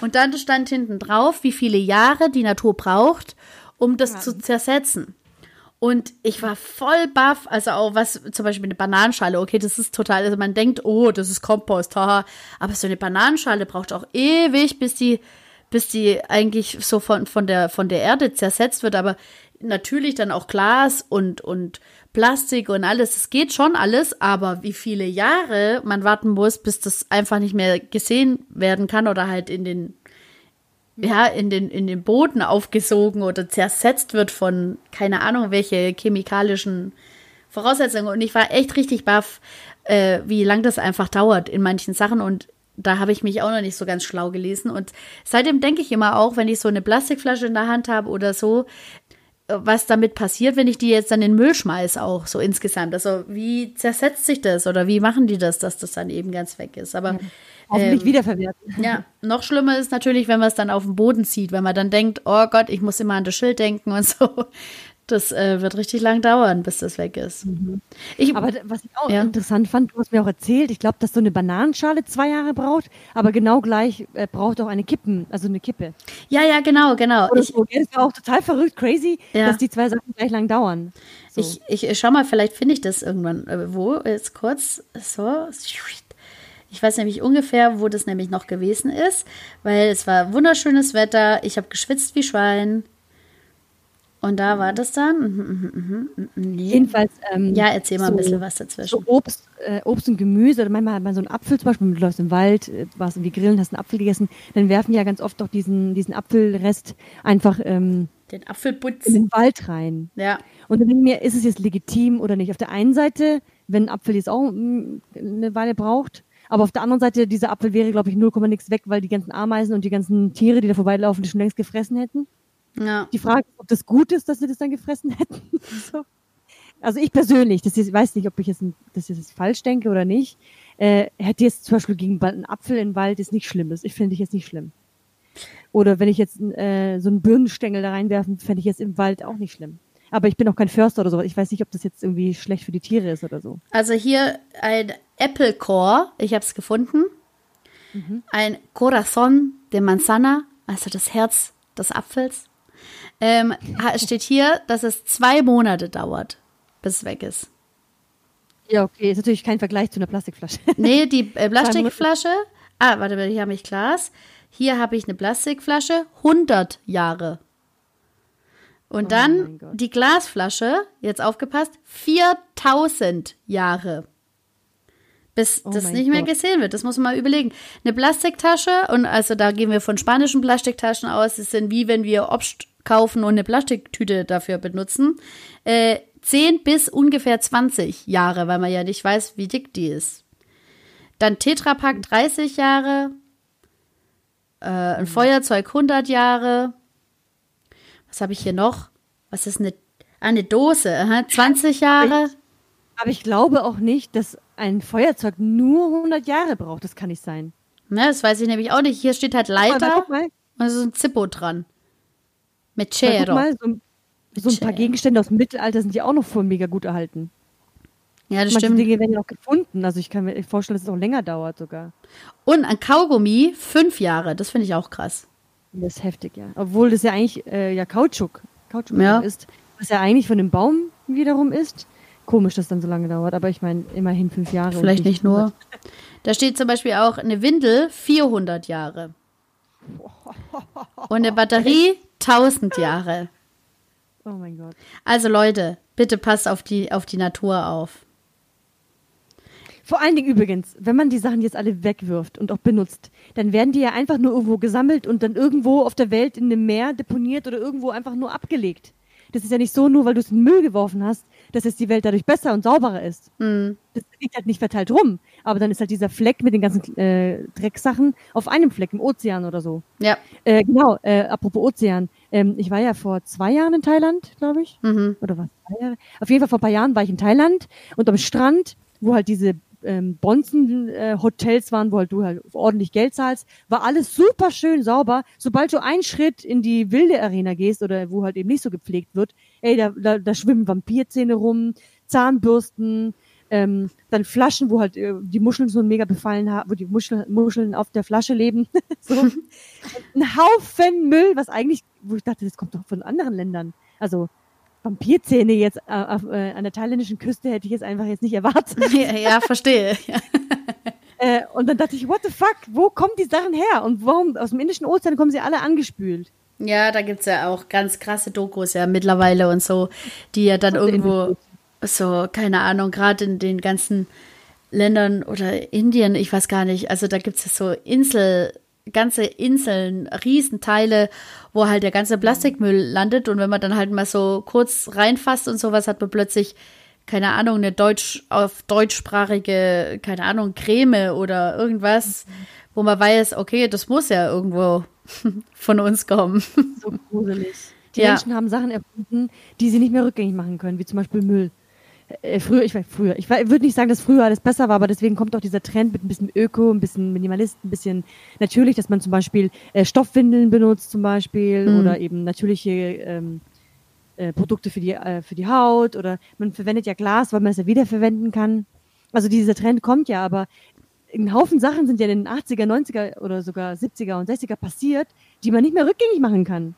Und dann stand hinten drauf, wie viele Jahre die Natur braucht, um das ja. zu zersetzen. Und ich war voll baff, also auch was, zum Beispiel eine Bananenschale, okay, das ist total, also man denkt, oh, das ist Kompost, haha. Aber so eine Bananenschale braucht auch ewig, bis die, bis die eigentlich so von, von der, von der Erde zersetzt wird. Aber natürlich dann auch Glas und, und Plastik und alles. Es geht schon alles, aber wie viele Jahre man warten muss, bis das einfach nicht mehr gesehen werden kann oder halt in den ja, in den, in den Boden aufgesogen oder zersetzt wird von, keine Ahnung, welche chemikalischen Voraussetzungen. Und ich war echt richtig baff, äh, wie lang das einfach dauert in manchen Sachen. Und da habe ich mich auch noch nicht so ganz schlau gelesen. Und seitdem denke ich immer auch, wenn ich so eine Plastikflasche in der Hand habe oder so, was damit passiert, wenn ich die jetzt dann in den Müll schmeiße, auch so insgesamt. Also wie zersetzt sich das oder wie machen die das, dass das dann eben ganz weg ist. Aber Hoffentlich ähm, wiederverwerten. Ja, noch schlimmer ist natürlich, wenn man es dann auf den Boden zieht, wenn man dann denkt, oh Gott, ich muss immer an das Schild denken und so. Das äh, wird richtig lang dauern, bis das weg ist. Mhm. Ich, aber was ich auch ja. interessant fand, du hast mir auch erzählt, ich glaube, dass so eine Bananenschale zwei Jahre braucht, aber genau gleich äh, braucht auch eine Kippen, also eine Kippe. Ja, ja, genau, genau. ich, so. Das ist auch total verrückt, crazy, ja. dass die zwei Sachen gleich lang dauern. So. Ich, ich, ich schau mal, vielleicht finde ich das irgendwann. Äh, wo? Jetzt kurz. So. Ich weiß nämlich ungefähr, wo das nämlich noch gewesen ist, weil es war wunderschönes Wetter. Ich habe geschwitzt wie Schwein. Und da war das dann. Mhm, mhm, mhm, nee. Jedenfalls. Ähm, ja, erzähl mal so, ein bisschen was dazwischen. So Obst, äh, Obst und Gemüse, oder manchmal hat man so einen Apfel zum Beispiel, du läufst im Wald, äh, warst irgendwie grillen, hast einen Apfel gegessen, dann werfen die ja ganz oft auch diesen, diesen Apfelrest einfach ähm, den Apfelputz in den Wald rein. Ja. Und dann denke ich mir, ist es jetzt legitim oder nicht? Auf der einen Seite, wenn ein Apfel jetzt auch mm, eine Weile braucht, aber auf der anderen Seite, dieser Apfel wäre, glaube ich, 0, nichts weg, weil die ganzen Ameisen und die ganzen Tiere, die da vorbeilaufen, die schon längst gefressen hätten. Ja. Die Frage ist, ob das gut ist, dass sie das dann gefressen hätten. so. Also ich persönlich, das ist, weiß nicht, ob ich jetzt, das jetzt falsch denke oder nicht, äh, hätte jetzt zum Beispiel gegen einen Apfel im Wald ist nicht schlimm. Das finde ich jetzt nicht schlimm. Oder wenn ich jetzt äh, so einen Birnenstängel da reinwerfen, fände ich jetzt im Wald auch nicht schlimm. Aber ich bin auch kein Förster oder so. Ich weiß nicht, ob das jetzt irgendwie schlecht für die Tiere ist oder so. Also hier ein Apple Core, ich habe es gefunden. Mhm. Ein Corazon de Manzana, also das Herz des Apfels. Ähm, steht hier, dass es zwei Monate dauert, bis es weg ist. Ja, okay. Ist natürlich kein Vergleich zu einer Plastikflasche. Nee, die äh, Plastikflasche. Ah, warte, hier habe ich Glas. Hier habe ich eine Plastikflasche. 100 Jahre. Und oh dann die Glasflasche, jetzt aufgepasst, 4000 Jahre. Bis oh das nicht mehr Gott. gesehen wird. Das muss man mal überlegen. Eine Plastiktasche, und also da gehen wir von spanischen Plastiktaschen aus, das sind wie wenn wir Obst kaufen und eine Plastiktüte dafür benutzen. Äh, 10 bis ungefähr 20 Jahre, weil man ja nicht weiß, wie dick die ist. Dann Tetrapack 30 Jahre, äh, ein mhm. Feuerzeug 100 Jahre, was habe ich hier noch? Was ist eine, ah, eine Dose? Aha, 20 Jahre. aber ich glaube auch nicht, dass ein Feuerzeug nur 100 Jahre braucht. Das kann nicht sein. Ne, das weiß ich nämlich auch nicht. Hier steht halt Leiter mal, und ist ein Zippo dran. Mit Cero. Mal, so, so ein paar Gegenstände aus dem Mittelalter sind ja auch noch voll mega gut erhalten. Ja, das Manche stimmt. Dinge werden ja auch gefunden. Also ich kann mir vorstellen, dass es auch länger dauert sogar. Und ein Kaugummi, fünf Jahre. Das finde ich auch krass. Das ist heftig, ja. Obwohl das ja eigentlich äh, ja Kautschuk, Kautschuk Ja. ist, was ja eigentlich von dem Baum wiederum ist. Komisch, dass dann so lange dauert, aber ich meine, immerhin fünf Jahre. Vielleicht nicht nur. Da steht zum Beispiel auch eine Windel 400 Jahre. Und eine Batterie 1000 Jahre. Oh mein Gott. Also Leute, bitte passt auf die, auf die Natur auf. Vor allen Dingen übrigens, wenn man die Sachen jetzt alle wegwirft und auch benutzt, dann werden die ja einfach nur irgendwo gesammelt und dann irgendwo auf der Welt in einem Meer deponiert oder irgendwo einfach nur abgelegt. Das ist ja nicht so, nur weil du es in den Müll geworfen hast, dass jetzt die Welt dadurch besser und sauberer ist. Das liegt halt nicht verteilt rum. Aber dann ist halt dieser Fleck mit den ganzen äh, Drecksachen auf einem Fleck im Ozean oder so. Ja. Äh, genau, äh, apropos Ozean. Ähm, ich war ja vor zwei Jahren in Thailand, glaube ich. Oder was? Auf jeden Fall vor ein paar Jahren war ich in Thailand und am Strand, wo halt diese ähm, Bonzen-Hotels waren, wo halt du halt ordentlich Geld zahlst, war alles super schön sauber. Sobald du einen Schritt in die wilde Arena gehst oder wo halt eben nicht so gepflegt wird, ey, da, da, da schwimmen Vampirzähne rum, Zahnbürsten, ähm, dann Flaschen, wo halt äh, die Muscheln so mega befallen haben, wo die Muscheln, Muscheln auf der Flasche leben. so. Ein Haufen Müll, was eigentlich, wo ich dachte, das kommt doch von anderen Ländern. Also Vampirzähne jetzt äh, auf, äh, an der thailändischen Küste hätte ich jetzt einfach jetzt nicht erwartet. Ja, ja verstehe. Ja. Äh, und dann dachte ich, what the fuck, wo kommen die Sachen her? Und warum, aus dem Indischen Ozean kommen sie alle angespült? Ja, da gibt's ja auch ganz krasse Dokus ja mittlerweile und so, die ja dann irgendwo so, keine Ahnung, gerade in den ganzen Ländern oder Indien, ich weiß gar nicht, also da gibt's ja so Insel, ganze Inseln, Riesenteile, wo halt der ganze Plastikmüll landet und wenn man dann halt mal so kurz reinfasst und sowas, hat man plötzlich keine Ahnung, eine Deutsch, auf deutschsprachige, keine Ahnung, Creme oder irgendwas, wo man weiß, okay, das muss ja irgendwo von uns kommen. So gruselig. Die Ja. Menschen haben Sachen erfunden, die sie nicht mehr rückgängig machen können, wie zum Beispiel Müll. Äh, früher, ich weiß, früher, ich würde nicht sagen, dass früher alles besser war, aber deswegen kommt auch dieser Trend mit ein bisschen Öko, ein bisschen Minimalist, ein bisschen natürlich, dass man zum Beispiel äh, Stoffwindeln benutzt zum Beispiel Mhm. oder eben natürliche ähm, äh, Produkte für die, äh, für die Haut oder man verwendet ja Glas, weil man es ja wiederverwenden kann. Also dieser Trend kommt ja, aber ein Haufen Sachen sind ja in den 80er, 90er oder sogar 70er und 60er passiert, die man nicht mehr rückgängig machen kann.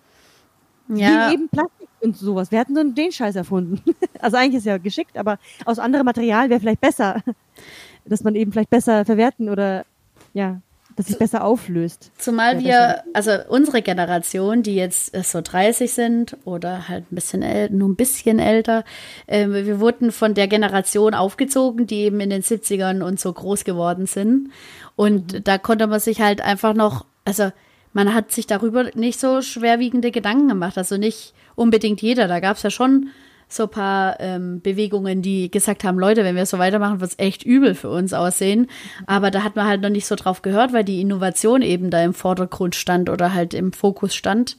Ja, Wie eben Plastik und sowas. Wir hatten so den Scheiß erfunden. Also eigentlich ist ja geschickt, aber aus anderem Material wäre vielleicht besser. Dass man eben vielleicht besser verwerten oder ja, dass sich besser auflöst. Zumal wir, also unsere Generation, die jetzt äh, so 30 sind oder halt ein bisschen äl nur ein bisschen älter, äh, wir wurden von der Generation aufgezogen, die eben in den 70ern und so groß geworden sind. Und da konnte man sich halt einfach noch, also man hat sich darüber nicht so schwerwiegende Gedanken gemacht. Also nicht unbedingt jeder. Da gab es ja schon so ein paar ähm, Bewegungen, die gesagt haben, Leute, wenn wir so weitermachen, wird es echt übel für uns aussehen. Aber da hat man halt noch nicht so drauf gehört, weil die Innovation eben da im Vordergrund stand oder halt im Fokus stand.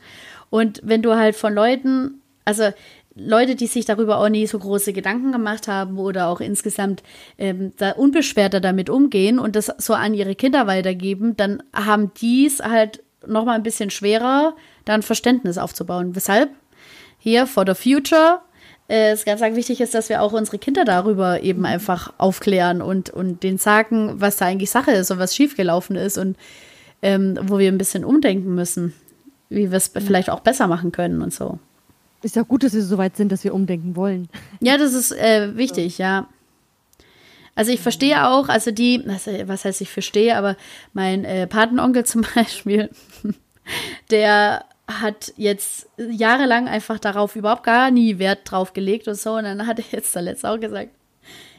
Und wenn du halt von Leuten, also Leute, die sich darüber auch nie so große Gedanken gemacht haben oder auch insgesamt ähm, da unbeschwerter damit umgehen und das so an ihre Kinder weitergeben, dann haben dies halt noch mal ein bisschen schwerer, da ein Verständnis aufzubauen. Weshalb hier for the future äh, es ganz, ganz wichtig ist, dass wir auch unsere Kinder darüber eben einfach aufklären und, und denen sagen, was da eigentlich Sache ist und was schiefgelaufen ist und ähm, wo wir ein bisschen umdenken müssen, wie wir es vielleicht auch besser machen können und so. Ist ja gut, dass wir so weit sind, dass wir umdenken wollen. Ja, das ist äh, wichtig, ja. Also ich verstehe auch, also die, was heißt ich verstehe, aber mein äh, Patenonkel zum Beispiel, der hat jetzt jahrelang einfach darauf überhaupt gar nie Wert drauf gelegt und so. Und dann hat er jetzt zuletzt auch gesagt,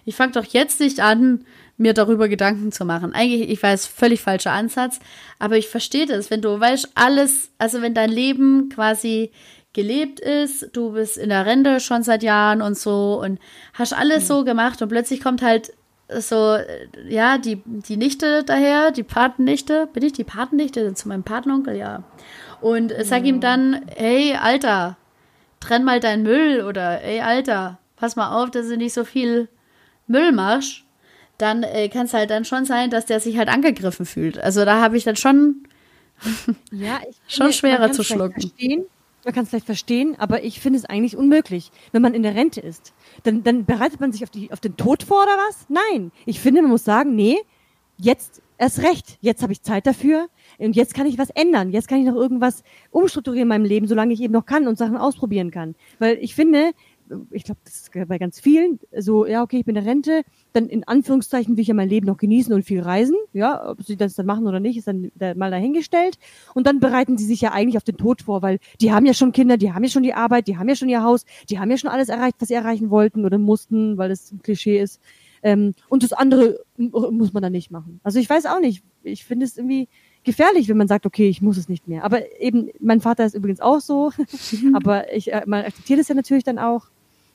ich fange doch jetzt nicht an, mir darüber Gedanken zu machen. Eigentlich, ich weiß, völlig falscher Ansatz, aber ich verstehe das, wenn du weißt, alles, also wenn dein Leben quasi gelebt ist, du bist in der Rente schon seit Jahren und so und hast alles so gemacht und plötzlich kommt halt so, äh, ja, die, die Nichte daher, die Patennichte, bin ich die Patennichte zu meinem Patenonkel, ja. Und äh, sag ihm dann, hey, Alter, trenn mal deinen Müll oder ey, Alter, pass mal auf, dass du nicht so viel Müll machst, dann äh, kann es halt dann schon sein, dass der sich halt angegriffen fühlt. Also da habe ich dann schon Ja, ich Schon finde, schwerer zu schlucken. Verstehen. Man kann es vielleicht verstehen, aber ich finde es eigentlich unmöglich, wenn man in der Rente ist. Dann, dann bereitet man sich auf, die, auf den Tod vor oder was? Nein. Ich finde, man muss sagen, nee, jetzt erst recht. Jetzt habe ich Zeit dafür und jetzt kann ich was ändern. Jetzt kann ich noch irgendwas umstrukturieren in meinem Leben, solange ich eben noch kann und Sachen ausprobieren kann. Weil ich finde, ich glaube, das ist bei ganz vielen, so, ja, okay, ich bin in der Rente, dann in Anführungszeichen will ich ja mein Leben noch genießen und viel reisen, ja, ob sie das dann machen oder nicht, ist dann da mal dahingestellt. Und dann bereiten sie sich ja eigentlich auf den Tod vor, weil die haben ja schon Kinder, die haben ja schon die Arbeit, die haben ja schon ihr Haus, die haben ja schon alles erreicht, was sie erreichen wollten oder mussten, weil das ein Klischee ist. Ähm, und das andere muss man dann nicht machen. Also ich weiß auch nicht, ich finde es irgendwie, gefährlich, wenn man sagt, okay, ich muss es nicht mehr. Aber eben, mein Vater ist übrigens auch so, aber ich, äh, man akzeptiert es ja natürlich dann auch.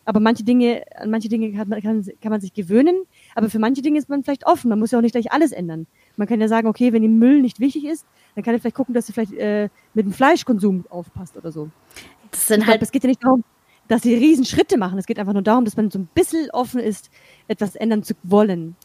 Aber manche Dinge, an manche Dinge kann man, kann, kann man sich gewöhnen, aber für manche Dinge ist man vielleicht offen. Man muss ja auch nicht gleich alles ändern. Man kann ja sagen, okay, wenn ihm Müll nicht wichtig ist, dann kann er vielleicht gucken, dass er vielleicht äh, mit dem Fleischkonsum aufpasst oder so. Das sind halt. es geht ja nicht darum, dass sie riesen Schritte machen. Es geht einfach nur darum, dass man so ein bisschen offen ist, etwas ändern zu wollen.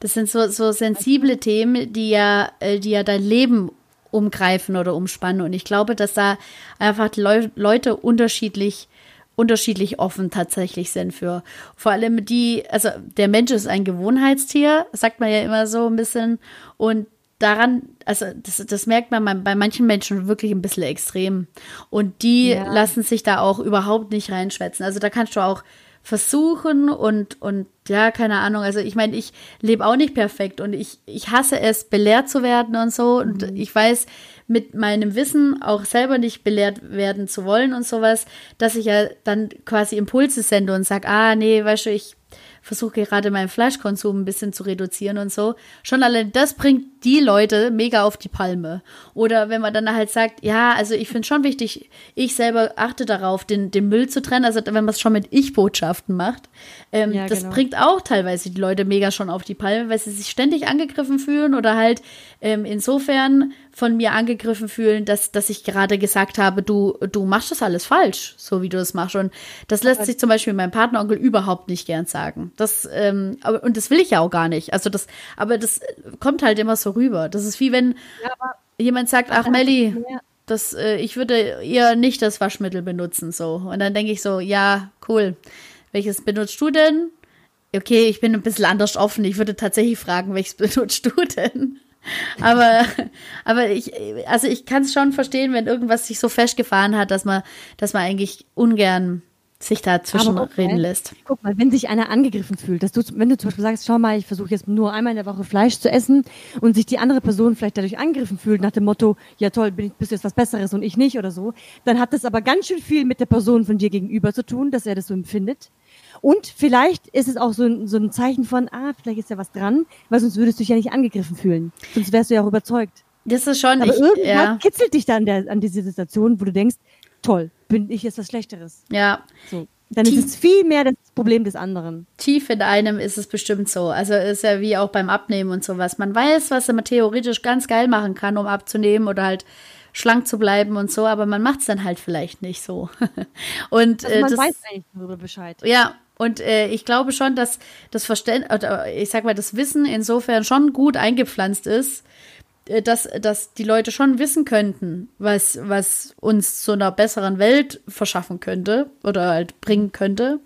Das sind so, so sensible Themen, die ja, äh, die ja dein Leben umgreifen oder umspannen. Und ich glaube, dass da einfach Leu Leute unterschiedlich unterschiedlich offen tatsächlich sind für vor allem die, also der Mensch ist ein Gewohnheitstier, sagt man ja immer so ein bisschen. Und daran, also das, das merkt man bei manchen Menschen wirklich ein bisschen extrem. Und die ja. lassen sich da auch überhaupt nicht reinschwätzen. Also da kannst du auch versuchen und, und ja, keine Ahnung. Also ich meine, ich lebe auch nicht perfekt und ich, ich hasse es, belehrt zu werden und so. Und mhm. ich weiß mit meinem Wissen auch selber nicht belehrt werden zu wollen und sowas, dass ich ja dann quasi Impulse sende und sage, ah, nee, weißt du, ich versuche gerade meinen Fleischkonsum ein bisschen zu reduzieren und so. Schon allein das bringt die Leute mega auf die Palme. Oder wenn man dann halt sagt, ja, also ich finde schon wichtig, ich selber achte darauf, den, den Müll zu trennen. Also wenn man es schon mit Ich-Botschaften macht, ähm, ja, das genau. bringt auch teilweise die Leute mega schon auf die Palme, weil sie sich ständig angegriffen fühlen oder halt ähm, insofern von mir angegriffen fühlen, dass, dass ich gerade gesagt habe, du, du machst das alles falsch, so wie du das machst. Und das lässt sich zum Beispiel meinem Partneronkel überhaupt nicht gern sagen. Das, ähm, aber, und das will ich ja auch gar nicht. Also das, aber das kommt halt immer so rüber. Das ist wie wenn ja, jemand sagt, ach Melli, das, äh, ich würde eher nicht das Waschmittel benutzen, so. Und dann denke ich so, ja, cool. Welches benutzt du denn? Okay, ich bin ein bisschen anders offen. Ich würde tatsächlich fragen, welches benutzt du denn? aber, aber ich, also ich kann es schon verstehen, wenn irgendwas sich so festgefahren hat, dass man, dass man eigentlich ungern sich da zwischenreden lässt. Guck mal, wenn sich einer angegriffen fühlt, dass du, wenn du zum Beispiel sagst, schau mal, ich versuche jetzt nur einmal in der Woche Fleisch zu essen und sich die andere Person vielleicht dadurch angegriffen fühlt, nach dem Motto, ja toll, bin ich, bist du jetzt was Besseres und ich nicht oder so, dann hat das aber ganz schön viel mit der Person von dir gegenüber zu tun, dass er das so empfindet. Und vielleicht ist es auch so ein, so ein Zeichen von, ah, vielleicht ist ja was dran, weil sonst würdest du dich ja nicht angegriffen fühlen. Sonst wärst du ja auch überzeugt. Das ist schon. Aber ich, irgendwann ja. kitzelt dich dann an, an diese Situation, wo du denkst, toll, bin ich jetzt was Schlechteres. Ja. So. Dann tief, ist es viel mehr das Problem des anderen. Tief in einem ist es bestimmt so. Also ist ja wie auch beim Abnehmen und sowas. Man weiß, was man theoretisch ganz geil machen kann, um abzunehmen oder halt schlank zu bleiben und so, aber man macht es dann halt vielleicht nicht so. und also man äh, das, weiß eigentlich darüber Bescheid. Ja, und äh, ich glaube schon, dass das Verständnis, oder ich sag mal, das Wissen insofern schon gut eingepflanzt ist, dass, dass die Leute schon wissen könnten, was, was uns zu einer besseren Welt verschaffen könnte oder halt bringen könnte.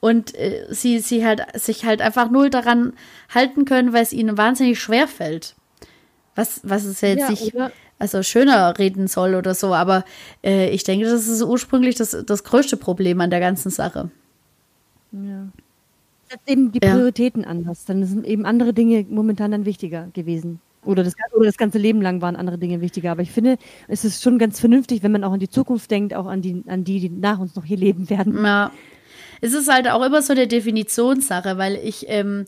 Und äh, sie, sie halt sich halt einfach null daran halten können, weil es ihnen wahnsinnig schwer fällt. Was, was es ja jetzt ja, nicht also schöner reden soll oder so, aber äh, ich denke, das ist ursprünglich das, das größte Problem an der ganzen Sache. Ja. Das eben die Prioritäten ja. anders. Dann sind eben andere Dinge momentan dann wichtiger gewesen. Oder das, oder das ganze Leben lang waren andere Dinge wichtiger. Aber ich finde, es ist schon ganz vernünftig, wenn man auch an die Zukunft denkt, auch an die, an die, die nach uns noch hier leben werden. Ja. Es ist halt auch immer so eine Definitionssache, weil ich, ähm,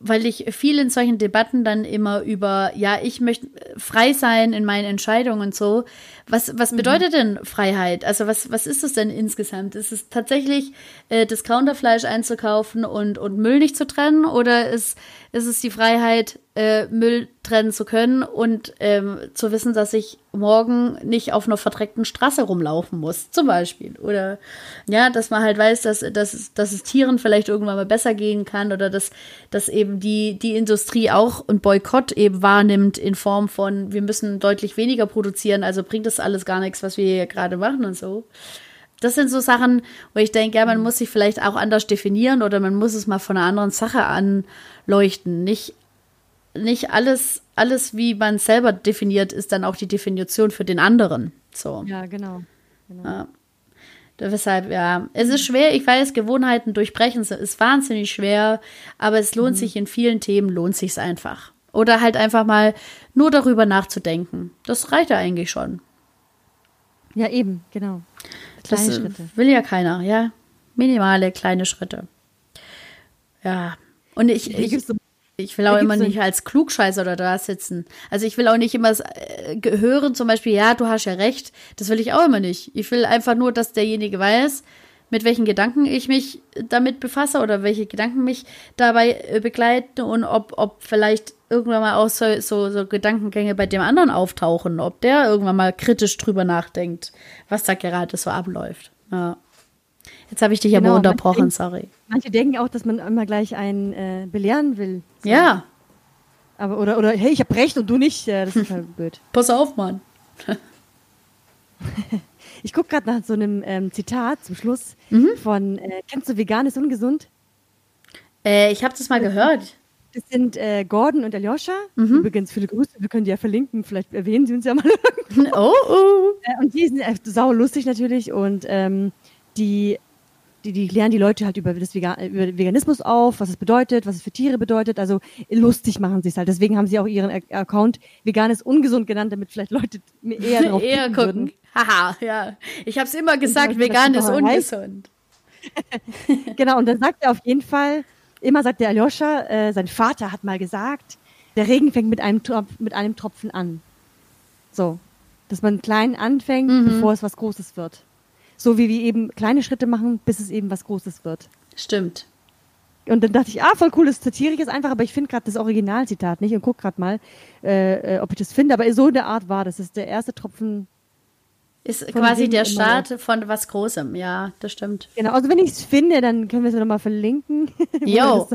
weil ich viel in solchen Debatten dann immer über, ja, ich möchte frei sein in meinen Entscheidungen und so. Was, was mhm. bedeutet mhm. denn Freiheit? Also was, was ist es denn insgesamt? Ist es tatsächlich äh, Discounterfleisch einzukaufen und, und Müll nicht zu trennen? Oder ist, ist es die Freiheit, äh, Müll trennen zu können und ähm, zu wissen, dass ich morgen nicht auf einer verdreckten Straße rumlaufen muss, zum Beispiel. Oder ja, dass man halt weiß, dass, dass, dass es Tieren vielleicht irgendwann mal besser gehen kann oder dass, dass eben die, die Industrie auch ein Boykott eben wahrnimmt in Form von, wir müssen deutlich weniger produzieren, also bringt das alles gar nichts, was wir hier gerade machen und so. Das sind so Sachen, wo ich denke, ja, man muss sich vielleicht auch anders definieren oder man muss es mal von einer anderen Sache anleuchten. Nicht, nicht alles, alles, wie man selber definiert, ist dann auch die Definition für den anderen. So. Ja, genau. genau. Ja. Deshalb, ja, es ist schwer, ich weiß, Gewohnheiten durchbrechen ist wahnsinnig schwer, aber es lohnt mhm. sich in vielen Themen, lohnt sich es einfach. Oder halt einfach mal nur darüber nachzudenken. Das reicht ja eigentlich schon. Ja, eben, genau. Kleine das Schritte. Will ja keiner, ja. Minimale kleine Schritte. Ja. Und ich, ich, ich will auch immer nicht als Klugscheißer oder da sitzen. Also ich will auch nicht immer äh, hören, zum Beispiel, ja, du hast ja recht. Das will ich auch immer nicht. Ich will einfach nur, dass derjenige weiß, mit welchen Gedanken ich mich damit befasse oder welche Gedanken mich dabei äh, begleiten und ob, ob vielleicht irgendwann mal auch so, so, so Gedankengänge bei dem anderen auftauchen, ob der irgendwann mal kritisch drüber nachdenkt, was da gerade so abläuft. Ja. Jetzt habe ich dich genau, aber unterbrochen, manche, sorry. Manche denken auch, dass man immer gleich einen äh, belehren will. So. Ja. Aber, oder, oder, hey, ich habe recht und du nicht. Ja, das ist halt blöd. Pass auf, Mann. ich gucke gerade nach so einem ähm, Zitat zum Schluss mhm. von, äh, kennst du Vegan ist ungesund? Äh, ich habe das mal gehört. Das sind äh, Gordon und Aljoscha. Mhm. Übrigens, viele Grüße, wir können die ja verlinken, vielleicht erwähnen sie uns ja mal. oh, oh. Äh, und die sind äh, sau lustig natürlich und ähm, die, die, die klären die Leute halt über, das Vegan, über Veganismus auf, was es bedeutet, was es für Tiere bedeutet. Also lustig machen sie es halt. Deswegen haben sie auch ihren Account Vegan ist ungesund genannt, damit vielleicht Leute eher drauf eher gucken. Würden. Haha, ja. Ich habe es immer gesagt, vegan ist ungesund. genau, und dann sagt er auf jeden Fall, immer sagt der Aljoscha, äh, sein Vater hat mal gesagt, der Regen fängt mit einem, Tropf, mit einem Tropfen an. So. Dass man klein anfängt, mhm. bevor es was Großes wird. So wie wir eben kleine Schritte machen, bis es eben was Großes wird. Stimmt. Und dann dachte ich, ah, voll cool, das zitiere ich jetzt einfach, aber ich finde gerade das Originalzitat nicht und guck gerade mal, äh, äh, ob ich das finde. Aber so in der Art war das. Das ist der erste Tropfen ist quasi der Start von was Großem, ja, das stimmt. Genau, also wenn ich es finde, dann können wir es nochmal verlinken. Jo.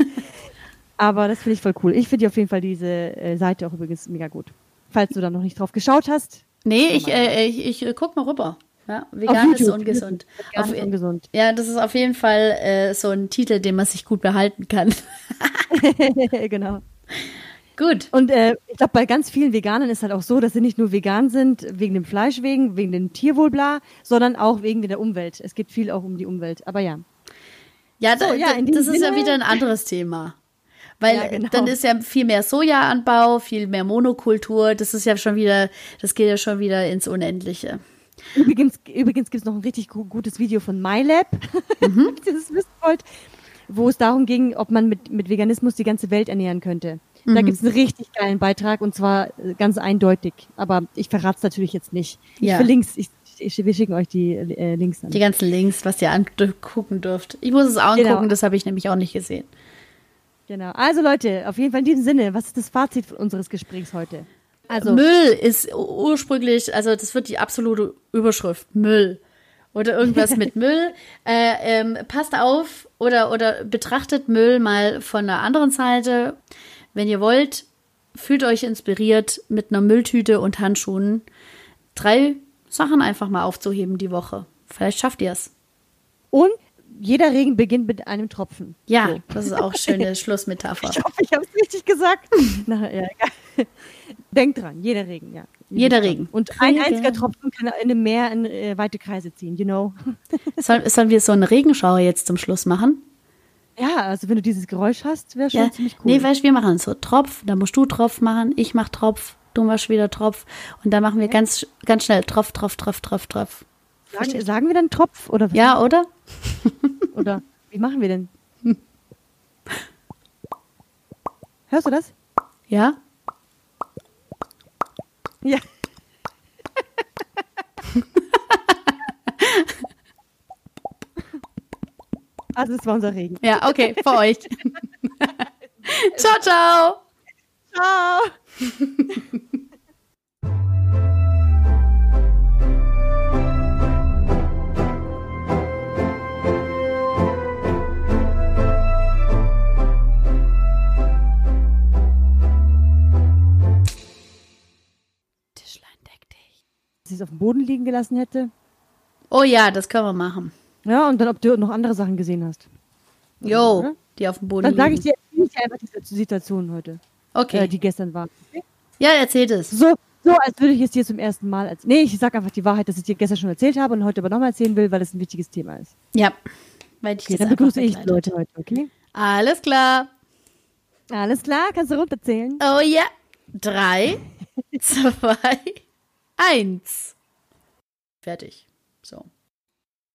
Aber das finde ich voll cool. Ich finde auf jeden Fall diese äh, Seite auch übrigens mega gut. Falls du da noch nicht drauf geschaut hast. Nee, ich, äh, ich, ich, ich guck mal rüber. Ja, vegan ist ungesund. Vegan auf, ist ungesund. Ja, das ist auf jeden Fall äh, so ein Titel, den man sich gut behalten kann. genau. Gut. Und äh, ich glaube, bei ganz vielen Veganern ist halt auch so, dass sie nicht nur vegan sind, wegen dem Fleisch wegen, wegen dem Tierwohl bla, sondern auch wegen der Umwelt. Es geht viel auch um die Umwelt. Aber ja. Ja, so, da, ja das ist ja wieder ein anderes Thema. Weil ja, genau. dann ist ja viel mehr Sojaanbau, viel mehr Monokultur. Das ist ja schon wieder, das geht ja schon wieder ins Unendliche. Übrigens, übrigens gibt es noch ein richtig gutes Video von MyLab, mhm. wenn ihr das wissen wollt, wo es darum ging, ob man mit, mit Veganismus die ganze Welt ernähren könnte. Mhm. Da gibt es einen richtig geilen Beitrag und zwar äh, ganz eindeutig. Aber ich verrate es natürlich jetzt nicht. Ja. Ich verlinke ich, ich, wir schicken euch die äh, Links an. Die ganzen Links, was ihr angucken dürft. Ich muss es auch genau. angucken, das habe ich nämlich auch nicht gesehen. Genau. Also Leute, auf jeden Fall in diesem Sinne, was ist das Fazit unseres Gesprächs heute? Also Müll ist ursprünglich, also das wird die absolute Überschrift, Müll. Oder irgendwas mit Müll. Äh, ähm, passt auf oder, oder betrachtet Müll mal von der anderen Seite. Wenn ihr wollt, fühlt euch inspiriert mit einer Mülltüte und Handschuhen drei Sachen einfach mal aufzuheben die Woche. Vielleicht schafft ihr es. Und jeder Regen beginnt mit einem Tropfen. Ja, so. das ist auch schöne Schlussmetapher. Ich hoffe, ich habe es richtig gesagt. Na, ja, egal. Denkt dran, jeder Regen, ja. Jeder Regen. Und ein Regen. einziger Tropfen kann in einem Meer in äh, weite Kreise ziehen, you know. Soll, sollen wir so eine Regenschauer jetzt zum Schluss machen? Ja, also wenn du dieses Geräusch hast, wäre schon ja. ziemlich cool. Nee, weißt du, wir machen so Tropf, dann musst du Tropf machen, ich mach Tropf, du machst wieder Tropf und dann machen wir ja. ganz, ganz schnell Tropf, Tropf, Tropf, Tropf, Tropf. Sagen, sagen wir dann Tropf oder? Ja, oder? Oder wie machen wir denn? Hörst du das? Ja. Ja. Also es war unser Regen. Ja, okay, für euch. ciao, ciao. Ciao. Sie es auf dem Boden liegen gelassen hätte. Oh ja, das können wir machen. Ja, und dann, ob du noch andere Sachen gesehen hast. Jo, die auf dem Boden Dann sage ich dir, ich einfach die Situation heute. Okay. Äh, die gestern war. Okay? Ja, erzählt es. So, so, als würde ich es dir zum ersten Mal erzählen. Nee, ich sage einfach die Wahrheit, dass ich dir gestern schon erzählt habe und heute aber nochmal erzählen will, weil es ein wichtiges Thema ist. Ja. Weil ich okay, dann begrüße ich die Leute heute, okay? Alles klar. Alles klar, kannst du runterzählen? Oh ja. Drei, zwei, eins. Fertig.